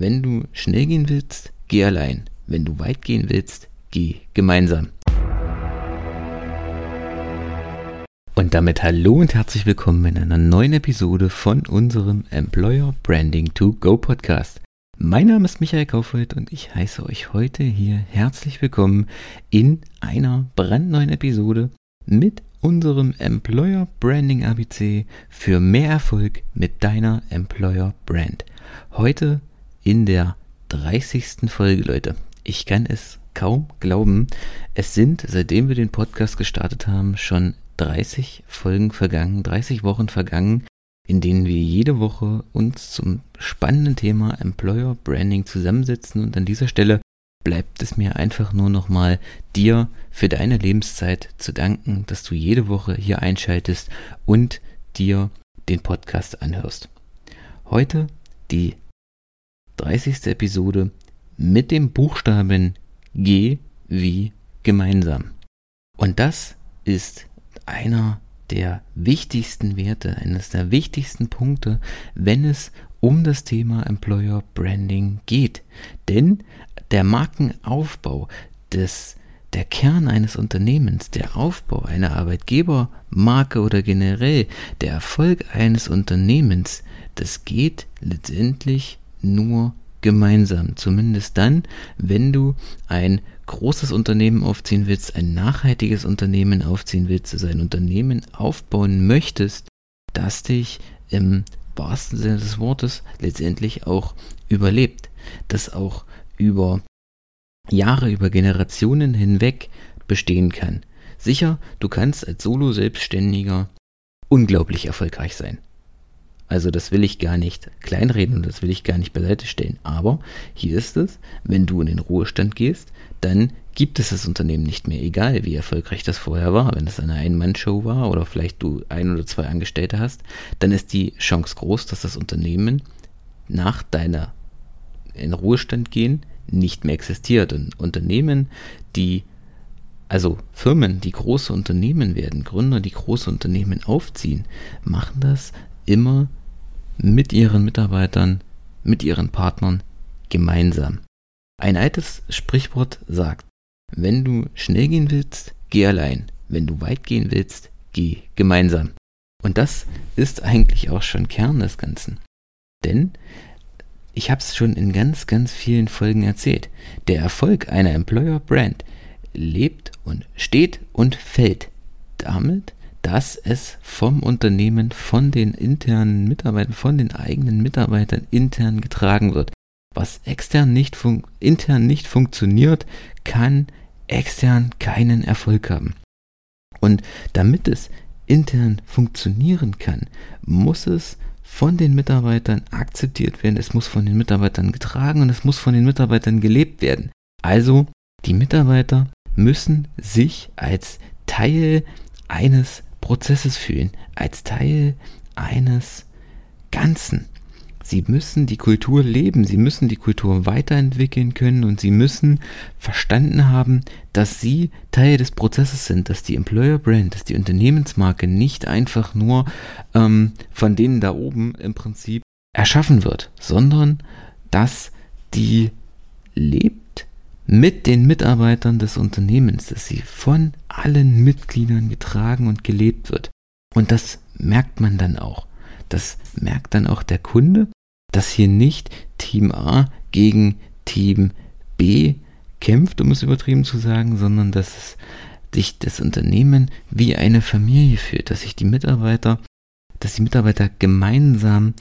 Wenn du schnell gehen willst, geh allein. Wenn du weit gehen willst, geh gemeinsam. Und damit hallo und herzlich willkommen in einer neuen Episode von unserem Employer Branding to Go Podcast. Mein Name ist Michael Kaufhold und ich heiße euch heute hier herzlich willkommen in einer brandneuen Episode mit unserem Employer Branding ABC für mehr Erfolg mit deiner Employer Brand. Heute in der 30. Folge, Leute. Ich kann es kaum glauben. Es sind, seitdem wir den Podcast gestartet haben, schon 30 Folgen vergangen, 30 Wochen vergangen, in denen wir jede Woche uns zum spannenden Thema Employer Branding zusammensetzen. Und an dieser Stelle bleibt es mir einfach nur nochmal dir für deine Lebenszeit zu danken, dass du jede Woche hier einschaltest und dir den Podcast anhörst. Heute die 30. Episode mit dem Buchstaben G wie gemeinsam. Und das ist einer der wichtigsten Werte, eines der wichtigsten Punkte, wenn es um das Thema Employer Branding geht. Denn der Markenaufbau, des, der Kern eines Unternehmens, der Aufbau einer Arbeitgebermarke oder generell der Erfolg eines Unternehmens, das geht letztendlich nur gemeinsam. Zumindest dann, wenn du ein großes Unternehmen aufziehen willst, ein nachhaltiges Unternehmen aufziehen willst, also ein Unternehmen aufbauen möchtest, das dich im wahrsten Sinne des Wortes letztendlich auch überlebt, das auch über Jahre, über Generationen hinweg bestehen kann. Sicher, du kannst als Solo-Selbstständiger unglaublich erfolgreich sein. Also das will ich gar nicht kleinreden und das will ich gar nicht beiseite stellen. Aber hier ist es, wenn du in den Ruhestand gehst, dann gibt es das Unternehmen nicht mehr, egal wie erfolgreich das vorher war. Wenn es eine Ein-Mann-Show war oder vielleicht du ein oder zwei Angestellte hast, dann ist die Chance groß, dass das Unternehmen nach deiner in Ruhestand gehen nicht mehr existiert. Und Unternehmen, die also Firmen, die große Unternehmen werden, Gründer, die große Unternehmen aufziehen, machen das immer mit ihren Mitarbeitern, mit ihren Partnern gemeinsam. Ein altes Sprichwort sagt, wenn du schnell gehen willst, geh allein. Wenn du weit gehen willst, geh gemeinsam. Und das ist eigentlich auch schon Kern des Ganzen. Denn ich habe es schon in ganz, ganz vielen Folgen erzählt. Der Erfolg einer Employer Brand lebt und steht und fällt damit, dass es vom Unternehmen, von den internen Mitarbeitern, von den eigenen Mitarbeitern intern getragen wird. Was extern nicht intern nicht funktioniert, kann extern keinen Erfolg haben. Und damit es intern funktionieren kann, muss es von den Mitarbeitern akzeptiert werden, es muss von den Mitarbeitern getragen und es muss von den Mitarbeitern gelebt werden. Also die Mitarbeiter müssen sich als Teil eines Prozesses fühlen, als Teil eines Ganzen. Sie müssen die Kultur leben, sie müssen die Kultur weiterentwickeln können und sie müssen verstanden haben, dass sie Teil des Prozesses sind, dass die Employer Brand, dass die Unternehmensmarke nicht einfach nur ähm, von denen da oben im Prinzip erschaffen wird, sondern dass die lebt mit den Mitarbeitern des Unternehmens, dass sie von allen Mitgliedern getragen und gelebt wird. Und das merkt man dann auch. Das merkt dann auch der Kunde, dass hier nicht Team A gegen Team B kämpft, um es übertrieben zu sagen, sondern dass sich das Unternehmen wie eine Familie fühlt, dass sich die Mitarbeiter, dass die Mitarbeiter gemeinsam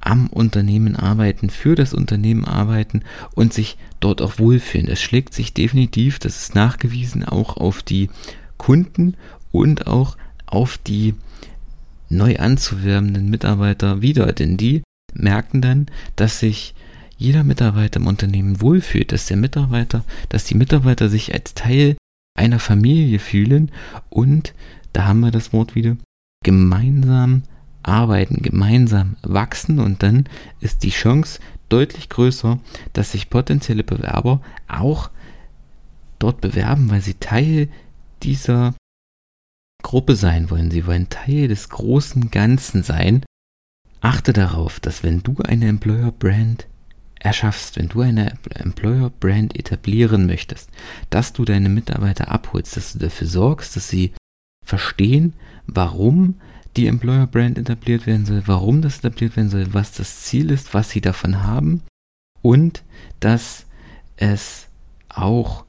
am Unternehmen arbeiten, für das Unternehmen arbeiten und sich dort auch wohlfühlen. Es schlägt sich definitiv, das ist nachgewiesen, auch auf die Kunden und auch auf die neu anzuwerbenden Mitarbeiter wieder, denn die merken dann, dass sich jeder Mitarbeiter im Unternehmen wohlfühlt, dass der Mitarbeiter, dass die Mitarbeiter sich als Teil einer Familie fühlen und da haben wir das Wort wieder gemeinsam arbeiten, gemeinsam wachsen und dann ist die Chance deutlich größer, dass sich potenzielle Bewerber auch dort bewerben, weil sie Teil dieser Gruppe sein wollen. Sie wollen Teil des großen Ganzen sein. Achte darauf, dass wenn du eine Employer Brand erschaffst, wenn du eine Employer Brand etablieren möchtest, dass du deine Mitarbeiter abholst, dass du dafür sorgst, dass sie verstehen, warum die Employer Brand etabliert werden soll, warum das etabliert werden soll, was das Ziel ist, was sie davon haben und dass es auch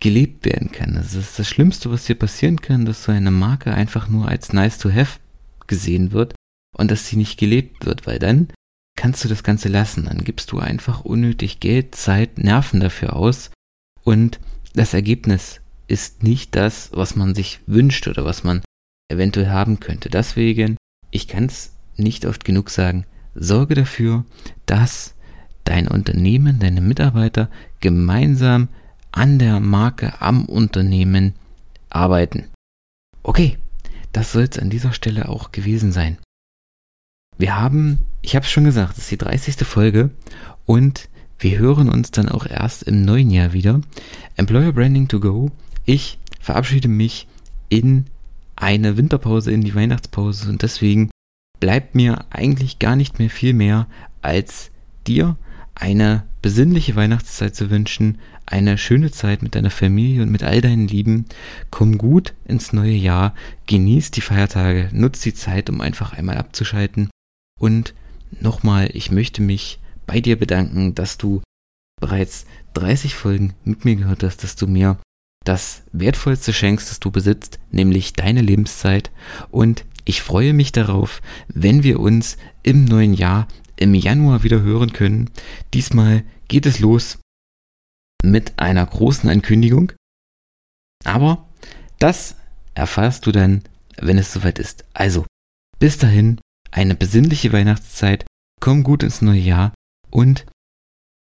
gelebt werden kann. Das ist das Schlimmste, was dir passieren kann, dass so eine Marke einfach nur als nice to have gesehen wird und dass sie nicht gelebt wird, weil dann kannst du das Ganze lassen. Dann gibst du einfach unnötig Geld, Zeit, Nerven dafür aus und das Ergebnis ist nicht das, was man sich wünscht oder was man eventuell haben könnte. Deswegen, ich kann es nicht oft genug sagen, sorge dafür, dass dein Unternehmen, deine Mitarbeiter gemeinsam an der Marke, am Unternehmen arbeiten. Okay, das soll es an dieser Stelle auch gewesen sein. Wir haben, ich habe es schon gesagt, es ist die 30. Folge und wir hören uns dann auch erst im neuen Jahr wieder. Employer Branding to Go. Ich verabschiede mich in eine Winterpause, in die Weihnachtspause und deswegen bleibt mir eigentlich gar nicht mehr viel mehr, als dir eine besinnliche Weihnachtszeit zu wünschen, eine schöne Zeit mit deiner Familie und mit all deinen Lieben. Komm gut ins neue Jahr, genieß die Feiertage, nutz die Zeit, um einfach einmal abzuschalten. Und nochmal, ich möchte mich bei dir bedanken, dass du bereits 30 Folgen mit mir gehört hast, dass du mir das wertvollste schenkst, das du besitzt, nämlich deine Lebenszeit. Und ich freue mich darauf, wenn wir uns im neuen Jahr im Januar wieder hören können. Diesmal geht es los mit einer großen Ankündigung. Aber das erfährst du dann, wenn es soweit ist. Also, bis dahin, eine besinnliche Weihnachtszeit, komm gut ins neue Jahr und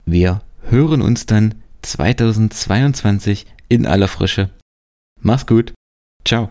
wir hören uns dann 2022 in aller Frische. Mach's gut. Ciao.